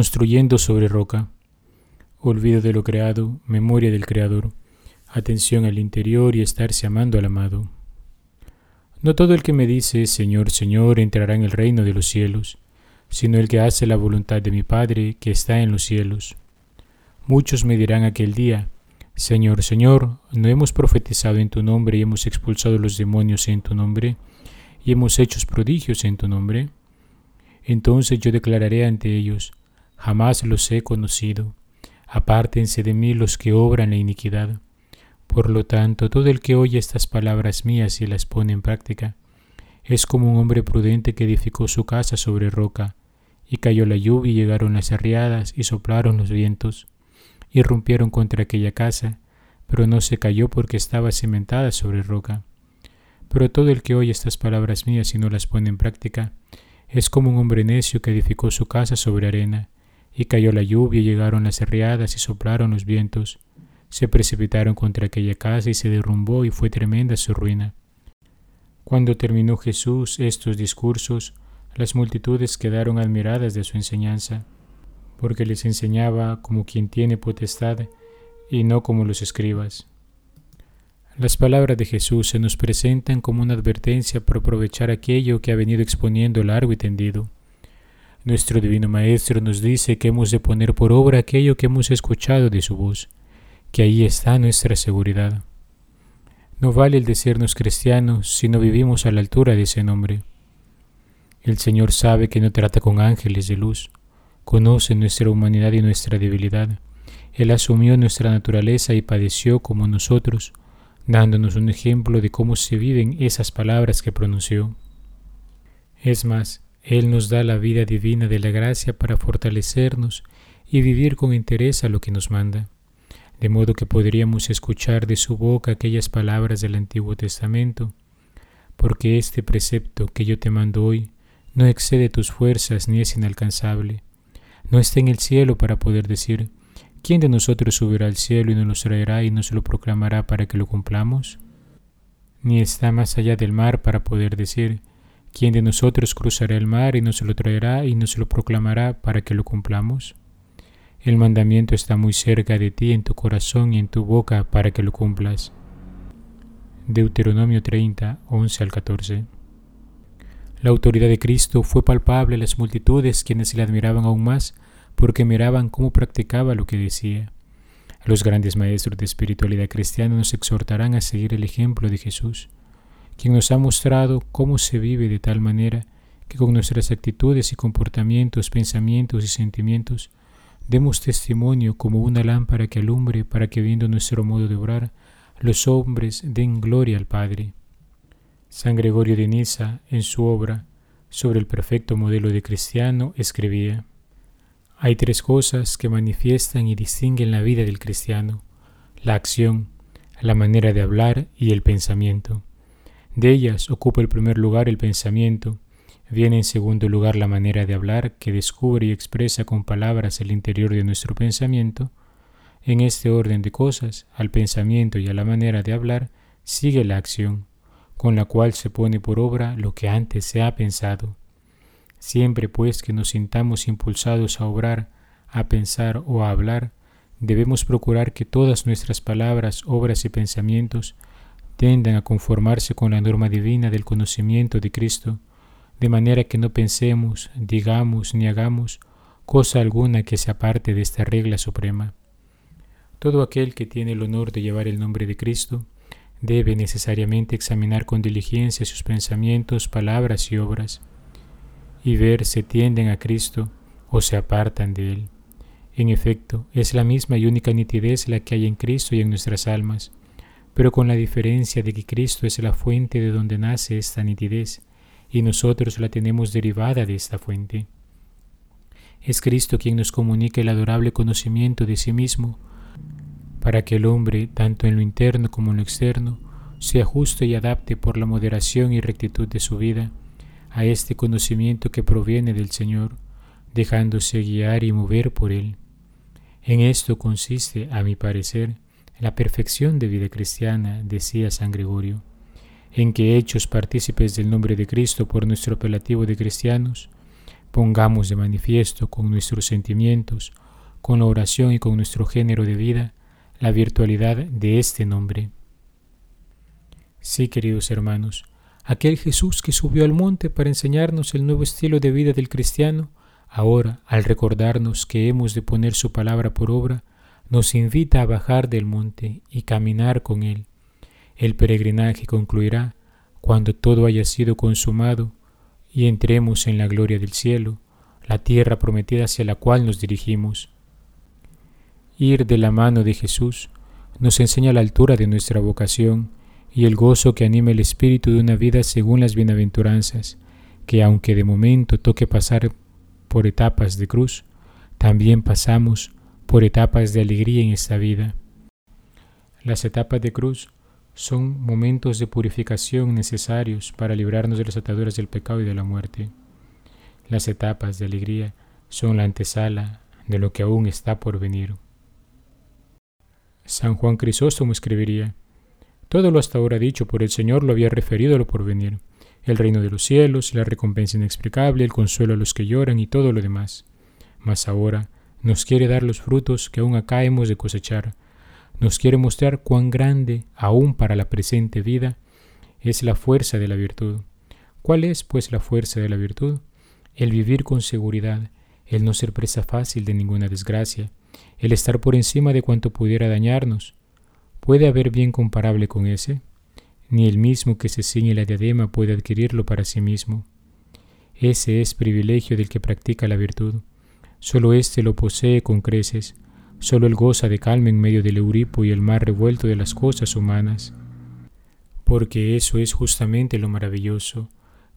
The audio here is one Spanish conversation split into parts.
construyendo sobre roca. Olvido de lo creado, memoria del Creador, atención al interior y estarse amando al amado. No todo el que me dice, Señor, Señor, entrará en el reino de los cielos, sino el que hace la voluntad de mi Padre que está en los cielos. Muchos me dirán aquel día, Señor, Señor, ¿no hemos profetizado en tu nombre y hemos expulsado los demonios en tu nombre y hemos hecho prodigios en tu nombre? Entonces yo declararé ante ellos, jamás los he conocido. Apártense de mí los que obran la iniquidad. Por lo tanto, todo el que oye estas palabras mías y las pone en práctica, es como un hombre prudente que edificó su casa sobre roca, y cayó la lluvia y llegaron las arriadas y soplaron los vientos, y rompieron contra aquella casa, pero no se cayó porque estaba cimentada sobre roca. Pero todo el que oye estas palabras mías y no las pone en práctica, es como un hombre necio que edificó su casa sobre arena, y cayó la lluvia y llegaron las arriadas y soplaron los vientos, se precipitaron contra aquella casa y se derrumbó y fue tremenda su ruina. Cuando terminó Jesús estos discursos, las multitudes quedaron admiradas de su enseñanza, porque les enseñaba como quien tiene potestad y no como los escribas. Las palabras de Jesús se nos presentan como una advertencia por aprovechar aquello que ha venido exponiendo largo y tendido. Nuestro Divino Maestro nos dice que hemos de poner por obra aquello que hemos escuchado de su voz que ahí está nuestra seguridad. No vale el decirnos cristianos si no vivimos a la altura de ese nombre. El Señor sabe que no trata con ángeles de luz, conoce nuestra humanidad y nuestra debilidad. Él asumió nuestra naturaleza y padeció como nosotros, dándonos un ejemplo de cómo se viven esas palabras que pronunció. Es más, Él nos da la vida divina de la gracia para fortalecernos y vivir con interés a lo que nos manda de modo que podríamos escuchar de su boca aquellas palabras del Antiguo Testamento, porque este precepto que yo te mando hoy no excede tus fuerzas ni es inalcanzable. No está en el cielo para poder decir, ¿quién de nosotros subirá al cielo y nos lo traerá y nos lo proclamará para que lo cumplamos? Ni está más allá del mar para poder decir, ¿quién de nosotros cruzará el mar y nos lo traerá y nos lo proclamará para que lo cumplamos? El mandamiento está muy cerca de ti en tu corazón y en tu boca para que lo cumplas. Deuteronomio 30, 11 al 14. La autoridad de Cristo fue palpable a las multitudes quienes le admiraban aún más porque miraban cómo practicaba lo que decía. Los grandes maestros de espiritualidad cristiana nos exhortarán a seguir el ejemplo de Jesús, quien nos ha mostrado cómo se vive de tal manera que con nuestras actitudes y comportamientos, pensamientos y sentimientos Demos testimonio como una lámpara que alumbre para que viendo nuestro modo de obrar, los hombres den gloria al Padre. San Gregorio de Niza, en su obra sobre el perfecto modelo de cristiano, escribía, Hay tres cosas que manifiestan y distinguen la vida del cristiano, la acción, la manera de hablar y el pensamiento. De ellas ocupa el primer lugar el pensamiento, Viene en segundo lugar la manera de hablar que descubre y expresa con palabras el interior de nuestro pensamiento. En este orden de cosas, al pensamiento y a la manera de hablar, sigue la acción, con la cual se pone por obra lo que antes se ha pensado. Siempre pues que nos sintamos impulsados a obrar, a pensar o a hablar, debemos procurar que todas nuestras palabras, obras y pensamientos tendan a conformarse con la norma divina del conocimiento de Cristo, de manera que no pensemos, digamos ni hagamos cosa alguna que se aparte de esta regla suprema. Todo aquel que tiene el honor de llevar el nombre de Cristo debe necesariamente examinar con diligencia sus pensamientos, palabras y obras, y ver si tienden a Cristo o se apartan de Él. En efecto, es la misma y única nitidez la que hay en Cristo y en nuestras almas, pero con la diferencia de que Cristo es la fuente de donde nace esta nitidez, y nosotros la tenemos derivada de esta fuente. Es Cristo quien nos comunica el adorable conocimiento de sí mismo, para que el hombre, tanto en lo interno como en lo externo, se ajuste y adapte por la moderación y rectitud de su vida a este conocimiento que proviene del Señor, dejándose guiar y mover por Él. En esto consiste, a mi parecer, la perfección de vida cristiana, decía San Gregorio en que hechos partícipes del nombre de Cristo por nuestro apelativo de cristianos, pongamos de manifiesto con nuestros sentimientos, con la oración y con nuestro género de vida la virtualidad de este nombre. Sí, queridos hermanos, aquel Jesús que subió al monte para enseñarnos el nuevo estilo de vida del cristiano, ahora, al recordarnos que hemos de poner su palabra por obra, nos invita a bajar del monte y caminar con Él. El peregrinaje concluirá cuando todo haya sido consumado y entremos en la gloria del cielo, la tierra prometida hacia la cual nos dirigimos. Ir de la mano de Jesús nos enseña la altura de nuestra vocación y el gozo que anima el espíritu de una vida según las bienaventuranzas, que aunque de momento toque pasar por etapas de cruz, también pasamos por etapas de alegría en esta vida. Las etapas de cruz son momentos de purificación necesarios para librarnos de las ataduras del pecado y de la muerte. Las etapas de alegría son la antesala de lo que aún está por venir. San Juan Crisóstomo escribiría, todo lo hasta ahora dicho por el Señor lo había referido a lo porvenir, el reino de los cielos, la recompensa inexplicable, el consuelo a los que lloran y todo lo demás. Mas ahora nos quiere dar los frutos que aún acá hemos de cosechar, nos quiere mostrar cuán grande, aún para la presente vida, es la fuerza de la virtud. ¿Cuál es, pues, la fuerza de la virtud? El vivir con seguridad, el no ser presa fácil de ninguna desgracia, el estar por encima de cuanto pudiera dañarnos. ¿Puede haber bien comparable con ese? Ni el mismo que se ciñe la diadema puede adquirirlo para sí mismo. Ese es privilegio del que practica la virtud. Solo éste lo posee con creces, Solo él goza de calma en medio del Euripo y el mar revuelto de las cosas humanas. Porque eso es justamente lo maravilloso,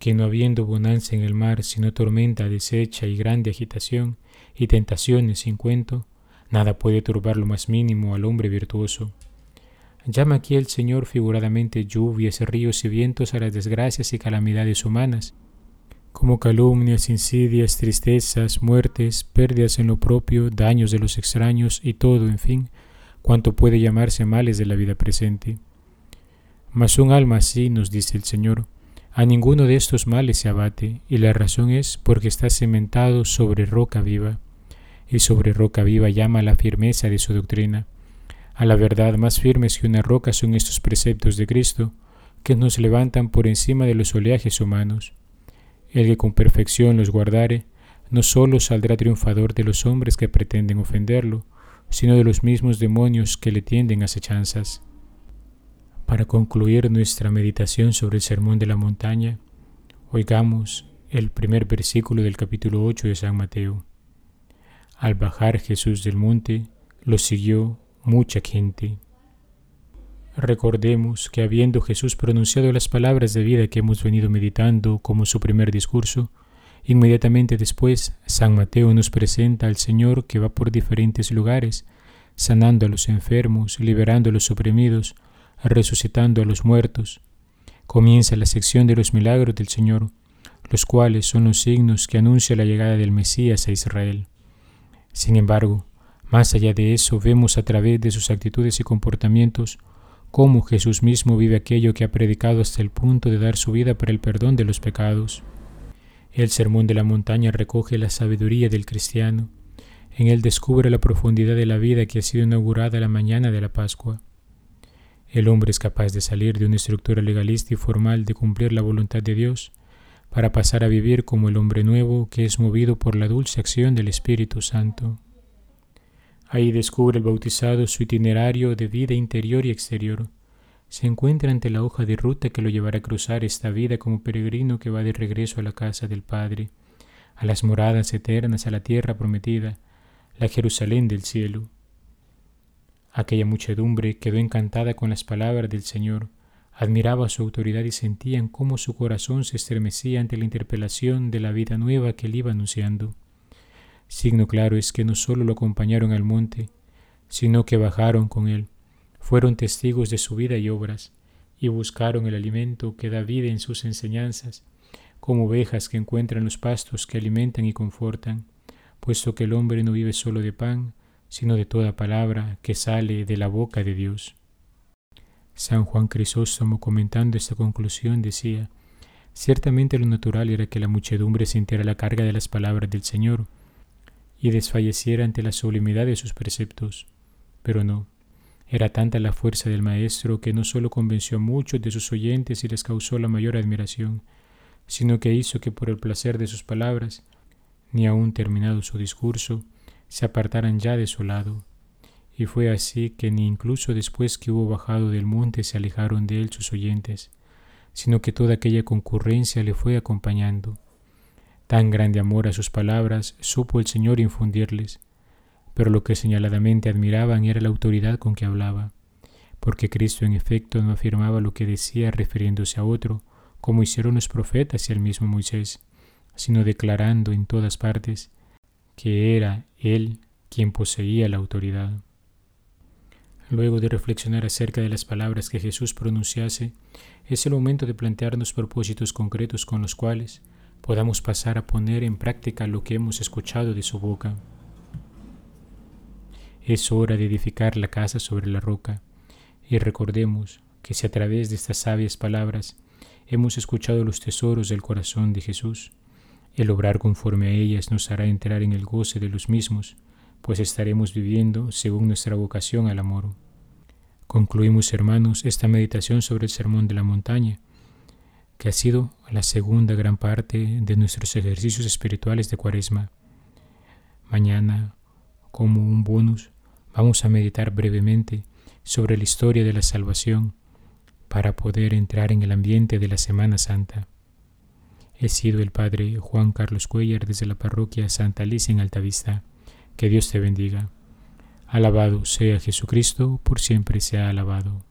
que no habiendo bonanza en el mar, sino tormenta deshecha y grande agitación, y tentaciones sin cuento, nada puede turbar lo más mínimo al hombre virtuoso. Llama aquí el Señor figuradamente lluvias, ríos y vientos a las desgracias y calamidades humanas, como calumnias, insidias, tristezas, muertes, pérdidas en lo propio, daños de los extraños y todo, en fin, cuanto puede llamarse males de la vida presente. Mas un alma así, nos dice el Señor, a ninguno de estos males se abate, y la razón es porque está cementado sobre roca viva, y sobre roca viva llama la firmeza de su doctrina. A la verdad, más firmes que una roca son estos preceptos de Cristo, que nos levantan por encima de los oleajes humanos. El que con perfección los guardare, no sólo saldrá triunfador de los hombres que pretenden ofenderlo, sino de los mismos demonios que le tienden acechanzas. Para concluir nuestra meditación sobre el Sermón de la Montaña, oigamos el primer versículo del capítulo 8 de San Mateo. Al bajar Jesús del monte, lo siguió mucha gente. Recordemos que habiendo Jesús pronunciado las palabras de vida que hemos venido meditando como su primer discurso, inmediatamente después San Mateo nos presenta al Señor que va por diferentes lugares, sanando a los enfermos, liberando a los oprimidos, resucitando a los muertos. Comienza la sección de los milagros del Señor, los cuales son los signos que anuncia la llegada del Mesías a Israel. Sin embargo, más allá de eso, vemos a través de sus actitudes y comportamientos cómo Jesús mismo vive aquello que ha predicado hasta el punto de dar su vida para el perdón de los pecados. El Sermón de la Montaña recoge la sabiduría del cristiano. En él descubre la profundidad de la vida que ha sido inaugurada la mañana de la Pascua. El hombre es capaz de salir de una estructura legalista y formal de cumplir la voluntad de Dios para pasar a vivir como el hombre nuevo que es movido por la dulce acción del Espíritu Santo. Ahí descubre el bautizado su itinerario de vida interior y exterior. Se encuentra ante la hoja de ruta que lo llevará a cruzar esta vida como peregrino que va de regreso a la casa del Padre, a las moradas eternas, a la tierra prometida, la Jerusalén del cielo. Aquella muchedumbre quedó encantada con las palabras del Señor, admiraba su autoridad y sentían cómo su corazón se estremecía ante la interpelación de la vida nueva que él iba anunciando. Signo claro es que no solo lo acompañaron al monte, sino que bajaron con él, fueron testigos de su vida y obras, y buscaron el alimento que da vida en sus enseñanzas, como ovejas que encuentran los pastos que alimentan y confortan, puesto que el hombre no vive solo de pan, sino de toda palabra que sale de la boca de Dios. San Juan Crisóstomo comentando esta conclusión decía, Ciertamente lo natural era que la muchedumbre sintiera la carga de las palabras del Señor y desfalleciera ante la sublimidad de sus preceptos. Pero no, era tanta la fuerza del Maestro que no solo convenció a muchos de sus oyentes y les causó la mayor admiración, sino que hizo que por el placer de sus palabras, ni aun terminado su discurso, se apartaran ya de su lado. Y fue así que ni incluso después que hubo bajado del monte se alejaron de él sus oyentes, sino que toda aquella concurrencia le fue acompañando. Tan grande amor a sus palabras supo el Señor infundirles, pero lo que señaladamente admiraban era la autoridad con que hablaba, porque Cristo en efecto no afirmaba lo que decía refiriéndose a otro, como hicieron los profetas y el mismo Moisés, sino declarando en todas partes que era Él quien poseía la autoridad. Luego de reflexionar acerca de las palabras que Jesús pronunciase, es el momento de plantearnos propósitos concretos con los cuales podamos pasar a poner en práctica lo que hemos escuchado de su boca. Es hora de edificar la casa sobre la roca, y recordemos que si a través de estas sabias palabras hemos escuchado los tesoros del corazón de Jesús, el obrar conforme a ellas nos hará entrar en el goce de los mismos, pues estaremos viviendo según nuestra vocación al amor. Concluimos, hermanos, esta meditación sobre el Sermón de la Montaña, que ha sido la segunda gran parte de nuestros ejercicios espirituales de Cuaresma. Mañana, como un bonus, vamos a meditar brevemente sobre la historia de la salvación para poder entrar en el ambiente de la Semana Santa. He sido el Padre Juan Carlos Cuellar desde la parroquia Santa Alicia en Altavista. Que Dios te bendiga. Alabado sea Jesucristo, por siempre sea alabado.